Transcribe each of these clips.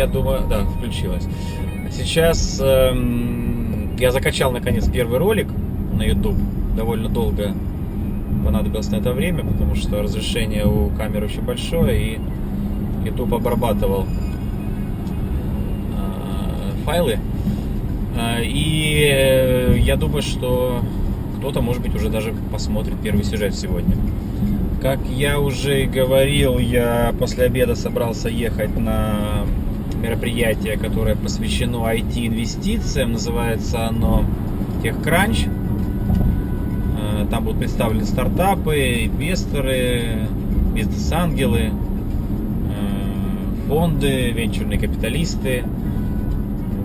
я думаю, да, включилась. Сейчас эм, я закачал наконец первый ролик на YouTube. Довольно долго понадобилось на это время, потому что разрешение у камеры очень большое, и YouTube обрабатывал э, файлы. Э, и э, я думаю, что кто-то, может быть, уже даже посмотрит первый сюжет сегодня. Как я уже говорил, я после обеда собрался ехать на мероприятие, которое посвящено IT-инвестициям. Называется оно TechCrunch. Э, там будут представлены стартапы, инвесторы, бизнес-ангелы, э, фонды, венчурные капиталисты.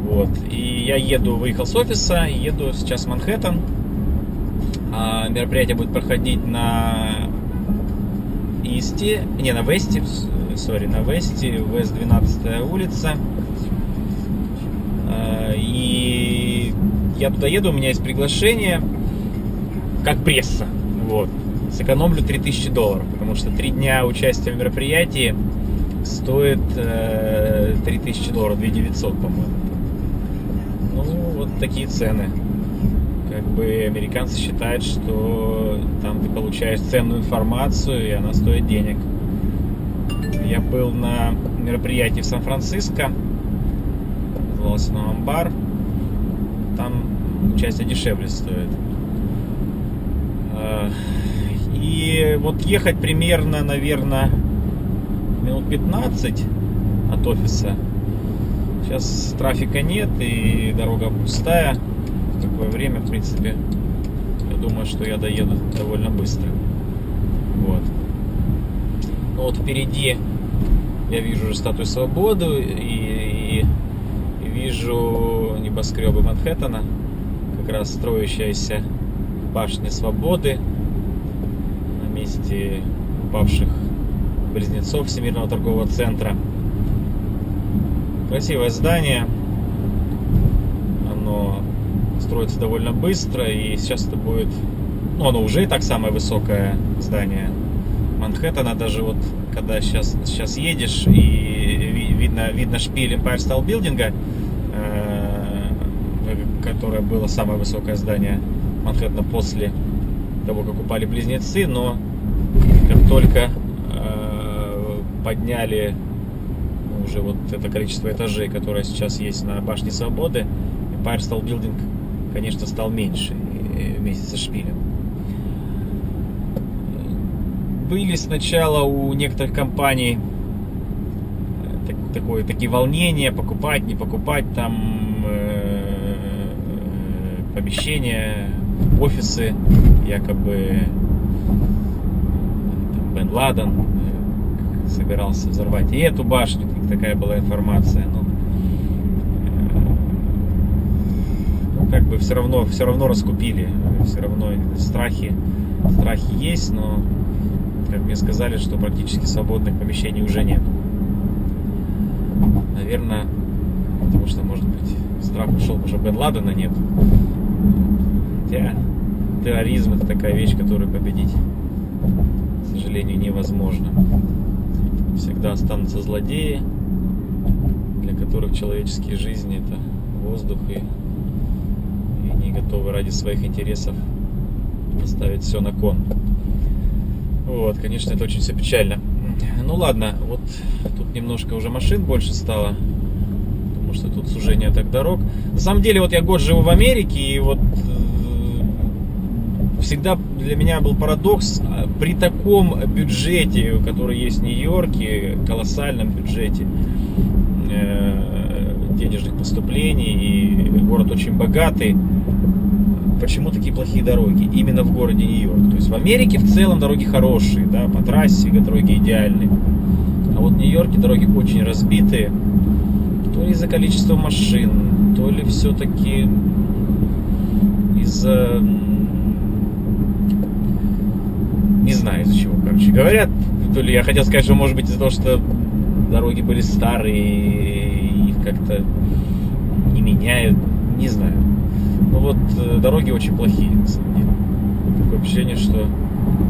Вот. И я еду, выехал с офиса, еду сейчас в Манхэттен. А мероприятие будет проходить на Исте, не, на Весте, сори, на Весте, Вест 12 улица. А, и я туда еду, у меня есть приглашение, как пресса, вот. Сэкономлю 3000 долларов, потому что три дня участия в мероприятии стоит э, 3000 долларов, 2900, по-моему. Ну, вот такие цены как бы американцы считают, что там ты получаешь ценную информацию, и она стоит денег. Я был на мероприятии в Сан-Франциско, назывался на Амбар. Там участие дешевле стоит. А, и вот ехать примерно, наверное, минут 15 от офиса. Сейчас трафика нет и дорога пустая такое время, в принципе, я думаю, что я доеду довольно быстро. Вот. Ну вот впереди я вижу уже статую свободы и, и, вижу небоскребы Манхэттена, как раз строящаяся башня свободы на месте упавших близнецов Всемирного торгового центра. Красивое здание, строится довольно быстро, и сейчас это будет, ну, оно уже и так самое высокое здание Манхэттена, даже вот когда сейчас, сейчас едешь, и видно, видно шпиль Empire Style Building, э, которое было самое высокое здание Манхэттена после того, как упали близнецы, но как только э, подняли уже вот это количество этажей, которое сейчас есть на башне Свободы, Empire Style Building конечно, стал меньше э, вместе со шпилем. Были сначала у некоторых компаний э, так, такое, такие волнения, покупать, не покупать там э, помещения, офисы, якобы там, Бен Ладен э, собирался взорвать и эту башню, такая была информация. Ну, как бы все равно, все равно раскупили, все равно страхи, страхи есть, но, как мне сказали, что практически свободных помещений уже нет. Наверное, потому что, может быть, страх ушел, потому что Бен Ладена нет. Хотя терроризм это такая вещь, которую победить, к сожалению, невозможно. Всегда останутся злодеи, для которых человеческие жизни это воздух и готовы ради своих интересов поставить все на кон. Вот, конечно, это очень все печально. Ну ладно, вот тут немножко уже машин больше стало, потому что тут сужение так дорог. На самом деле, вот я год живу в Америке, и вот э, всегда для меня был парадокс а, при таком бюджете, который есть в Нью-Йорке, колоссальном бюджете э, денежных поступлений, и город очень богатый, почему такие плохие дороги именно в городе Нью-Йорк. То есть в Америке в целом дороги хорошие, да, по трассе дороги идеальные. А вот в Нью-Йорке дороги очень разбитые. То ли из-за количества машин, то ли все-таки из-за... Не знаю из-за чего, короче. Говорят, то ли я хотел сказать, что может быть из-за того, что дороги были старые, и их как-то не меняют, не знаю. Ну вот э, дороги очень плохие. Такое впечатление, что...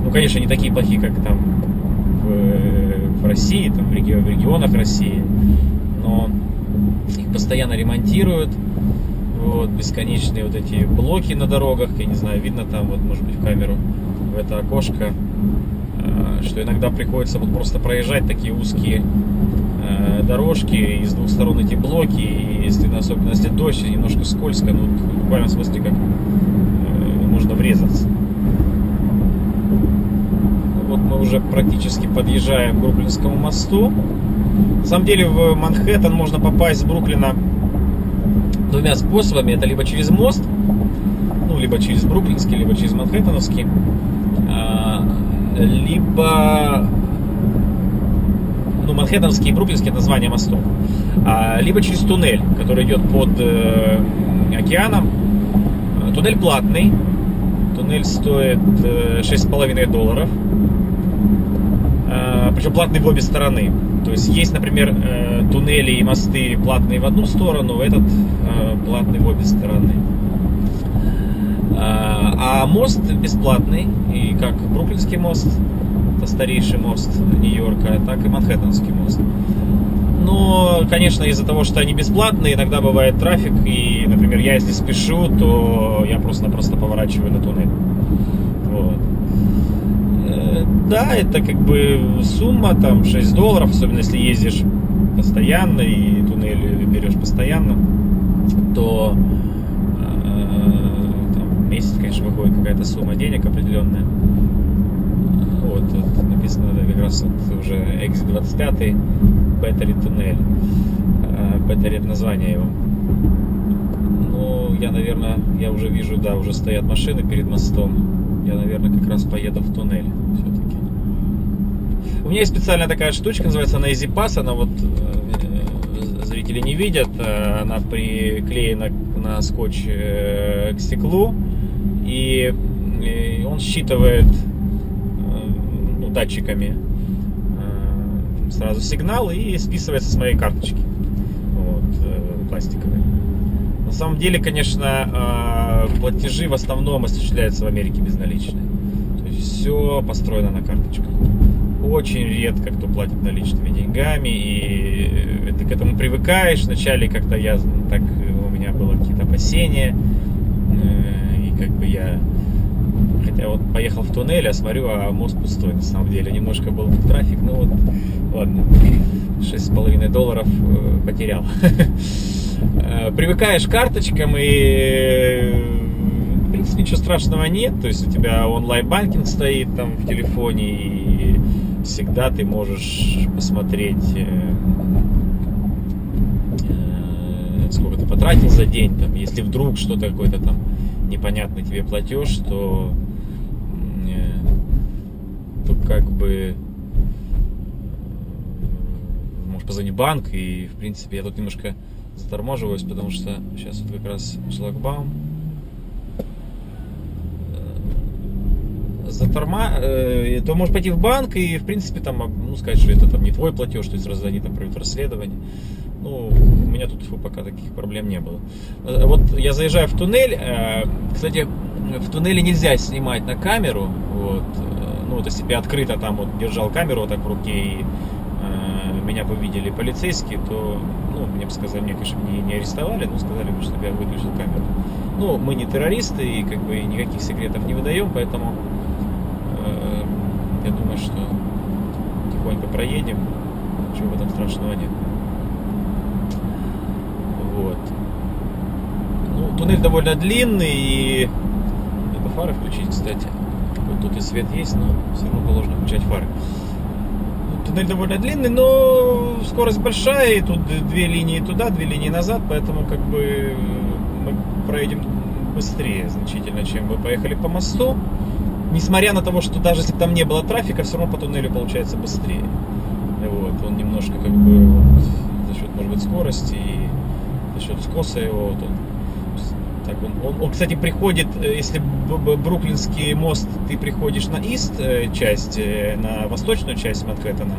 Ну, конечно, не такие плохие, как там в, в России, там в, реги... в регионах России, но постоянно ремонтируют. Вот, бесконечные вот эти блоки на дорогах, я не знаю, видно там, вот, может быть, в камеру, в это окошко, э, что иногда приходится вот просто проезжать такие узкие э, дорожки, и с двух сторон эти блоки, и если, особенно если дождь, немножко скользко, ну, в буквальном смысле, как э, можно врезаться. Вот мы уже практически подъезжаем к Бруклинскому мосту. На самом деле в Манхэттен можно попасть с Бруклина двумя способами. Это либо через мост, ну, либо через Бруклинский, либо через Манхэттеновский, а, либо ну, Манхэттенский и Бруклинский это название мостов, а, либо через туннель, который идет под э, океаном. Туннель платный, туннель стоит э, 6,5 долларов, а, причем платный в обе стороны. То есть есть, например, э, туннели и мосты платные в одну сторону, этот э, платный в обе стороны. А, а мост бесплатный, и как Бруклинский мост, это старейший мост Нью-Йорка, так и Манхэттенский мост. Но, конечно, из-за того, что они бесплатные, иногда бывает трафик, и, например, я если спешу, то я просто-напросто поворачиваю на туннель. Вот. Э, да, это как бы сумма, там, 6 долларов, особенно если ездишь постоянно и туннель берешь постоянно, то э, там, в месяц, конечно, выходит какая-то сумма денег определенная. Вот, тут написано да, как раз вот уже Exit 25 Battery туннель. Battery это название его. Ну, я, наверное, я уже вижу, да, уже стоят машины перед мостом. Я, наверное, как раз поеду в туннель все-таки. У меня есть специальная такая штучка, называется она Easy Pass. Она вот, э, зрители не видят, э, она приклеена на скотч э, к стеклу. И он считывает датчиками сразу сигнал и списывается с моей карточки вот, пластиковой. На самом деле, конечно, платежи в основном осуществляются в Америке безналичные. То есть все построено на карточках. Очень редко кто платит наличными деньгами, и ты к этому привыкаешь. Вначале как-то я так у меня было какие-то опасения, и как бы я Хотя вот поехал в туннель, а смотрю, а мост пустой на самом деле. Немножко был трафик, ну вот, ладно, шесть с половиной долларов потерял. Привыкаешь к карточкам и в принципе ничего страшного нет. То есть у тебя онлайн-банкинг стоит там в телефоне и всегда ты можешь посмотреть сколько ты потратил за день, там, если вдруг что-то какой-то там непонятный тебе платеж, то то как бы можешь позвонить в банк и в принципе я тут немножко заторможиваюсь, потому что сейчас вот как раз шлагбаум заторма, э, то можешь пойти в банк и, в принципе, там, ну, сказать, что это там не твой платеж, то есть раз они там проведут расследование. Ну, у меня тут пока таких проблем не было. Вот я заезжаю в туннель. Э, кстати, в туннеле нельзя снимать на камеру. Вот. Ну, если бы я открыто там вот держал камеру вот так в руке и э, меня видели полицейские, то, ну, мне бы сказали, мне, конечно, не, не арестовали, но сказали бы, чтобы я выключил камеру. Ну, мы не террористы и как бы никаких секретов не выдаем, поэтому э, я думаю, что тихонько проедем, ничего в этом страшного нет. Вот. Ну, туннель довольно длинный и надо фары включить, кстати. Вот тут и свет есть, но все равно положено включать фары. Ну, туннель довольно длинный, но скорость большая, и тут две линии туда, две линии назад, поэтому как бы мы проедем быстрее значительно, чем вы поехали по мосту. Несмотря на то, что даже если там не было трафика, все равно по туннелю получается быстрее. Вот, он немножко как бы за счет, может быть, скорости и за счет скоса его, вот он, так он, он, он, кстати, приходит, э, если Бруклинский мост, ты приходишь на ист э, часть, э, на восточную часть Манхэттена,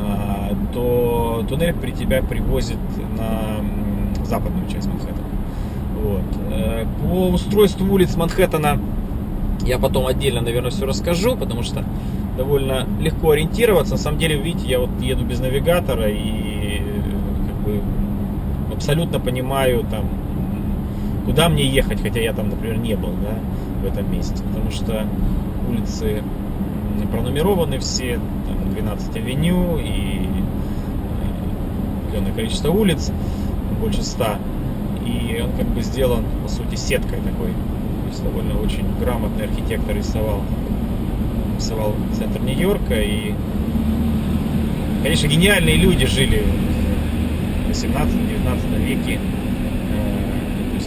а, то туннель при тебя привозит на западную часть Манхэттена. Вот. По устройству улиц Манхэттена я потом отдельно, наверное, все расскажу, потому что довольно легко ориентироваться. На самом деле, видите, я вот еду без навигатора и как бы абсолютно понимаю, там, куда мне ехать, хотя я там, например, не был, да, в этом месте. Потому что улицы пронумерованы все, там 12 авеню и определенное количество улиц, больше 100. И он как бы сделан, по сути, сеткой такой. То есть довольно очень грамотный архитектор рисовал, рисовал центр Нью-Йорка. И, конечно, гениальные люди жили в 18-19 веке.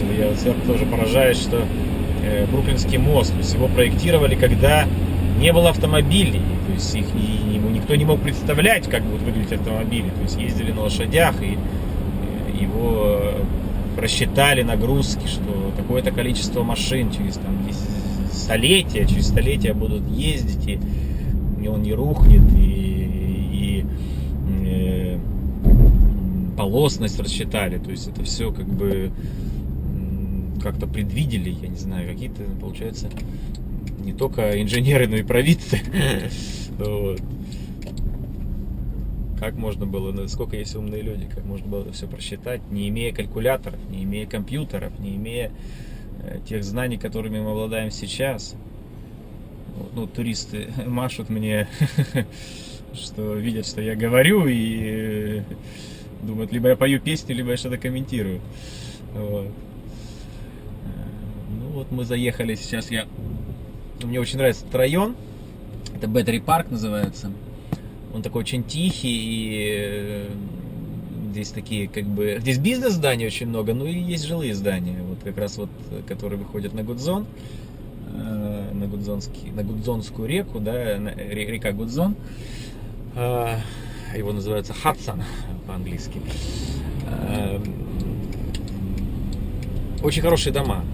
Есть я сверху тоже поражаюсь, что э, Бруклинский мост, то есть его проектировали, когда не было автомобилей, то есть их не, никто не мог представлять, как будут выглядеть автомобили, то есть ездили на лошадях и э, его рассчитали нагрузки, что такое-то количество машин через там столетия, через столетия будут ездить, и, и он не рухнет, и, и э, полосность рассчитали, то есть это все как бы как-то предвидели, я не знаю, какие-то, получается, не только инженеры, но и провидцы. Вот. Как можно было, ну, сколько есть умные люди, как можно было все просчитать, не имея калькуляторов, не имея компьютеров, не имея э, тех знаний, которыми мы обладаем сейчас. Ну, туристы машут мне, что видят, что я говорю, и э, думают, либо я пою песни, либо я что-то комментирую. Вот. Ну вот мы заехали сейчас, я... Мне очень нравится этот район, это Battery Park называется. Он такой очень тихий, и э, здесь такие как бы... Здесь бизнес-зданий очень много, но и есть жилые здания. Вот как раз вот, которые выходят на Гудзон, э, на, Гудзонский, на Гудзонскую реку, да, река Гудзон. Э, его называется Хадсон по-английски. Очень хорошие дома.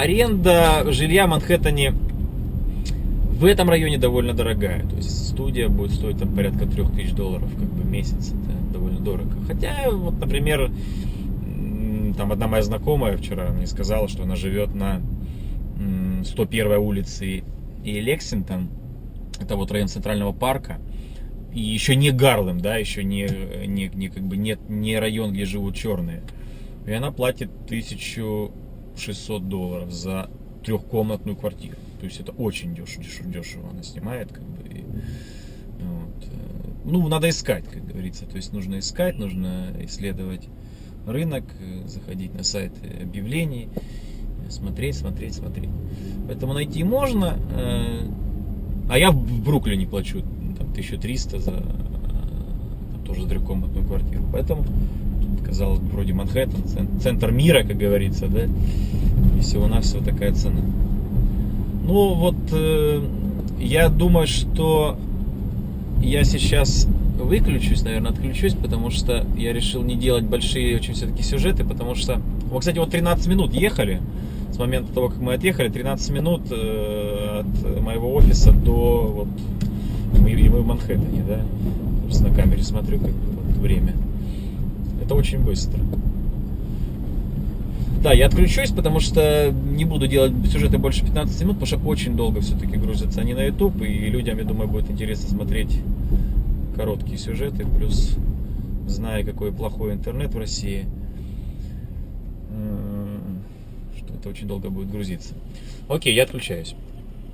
Аренда жилья в Манхэттене в этом районе довольно дорогая. То есть студия будет стоить там порядка 3000 долларов как бы в месяц. Это довольно дорого. Хотя, вот, например, там одна моя знакомая вчера мне сказала, что она живет на 101 улице и Лексингтон. Это вот район Центрального парка. И еще не Гарлем, да, еще не, не, не, как бы не, не район, где живут черные. И она платит 1600 долларов за трехкомнатную квартиру. То есть это очень дешево, дешево, дешево она снимает, как бы. И, вот. Э, ну, надо искать, как говорится. То есть нужно искать, нужно исследовать рынок, заходить на сайты объявлений, смотреть, смотреть, смотреть. Поэтому найти можно. Э, а я в Бруклине плачу там, 1300 за там, тоже трехкомнатную квартиру. Поэтому казалось бы, вроде Манхэттен, центр мира, как говорится, да, и всего-навсего такая цена. Ну, вот э, я думаю, что я сейчас выключусь, наверное, отключусь, потому что я решил не делать большие очень все-таки сюжеты, потому что... Вот, кстати, вот 13 минут ехали, с момента того, как мы отъехали, 13 минут э, от моего офиса до вот... Мы, мы в Манхэттене, да? Просто на камере смотрю, как вот, время. Это очень быстро. Да, я отключусь, потому что не буду делать сюжеты больше 15 минут, потому что очень долго все-таки грузятся они на YouTube, и людям, я думаю, будет интересно смотреть короткие сюжеты, плюс зная, какой плохой интернет в России, что это очень долго будет грузиться. Окей, я отключаюсь.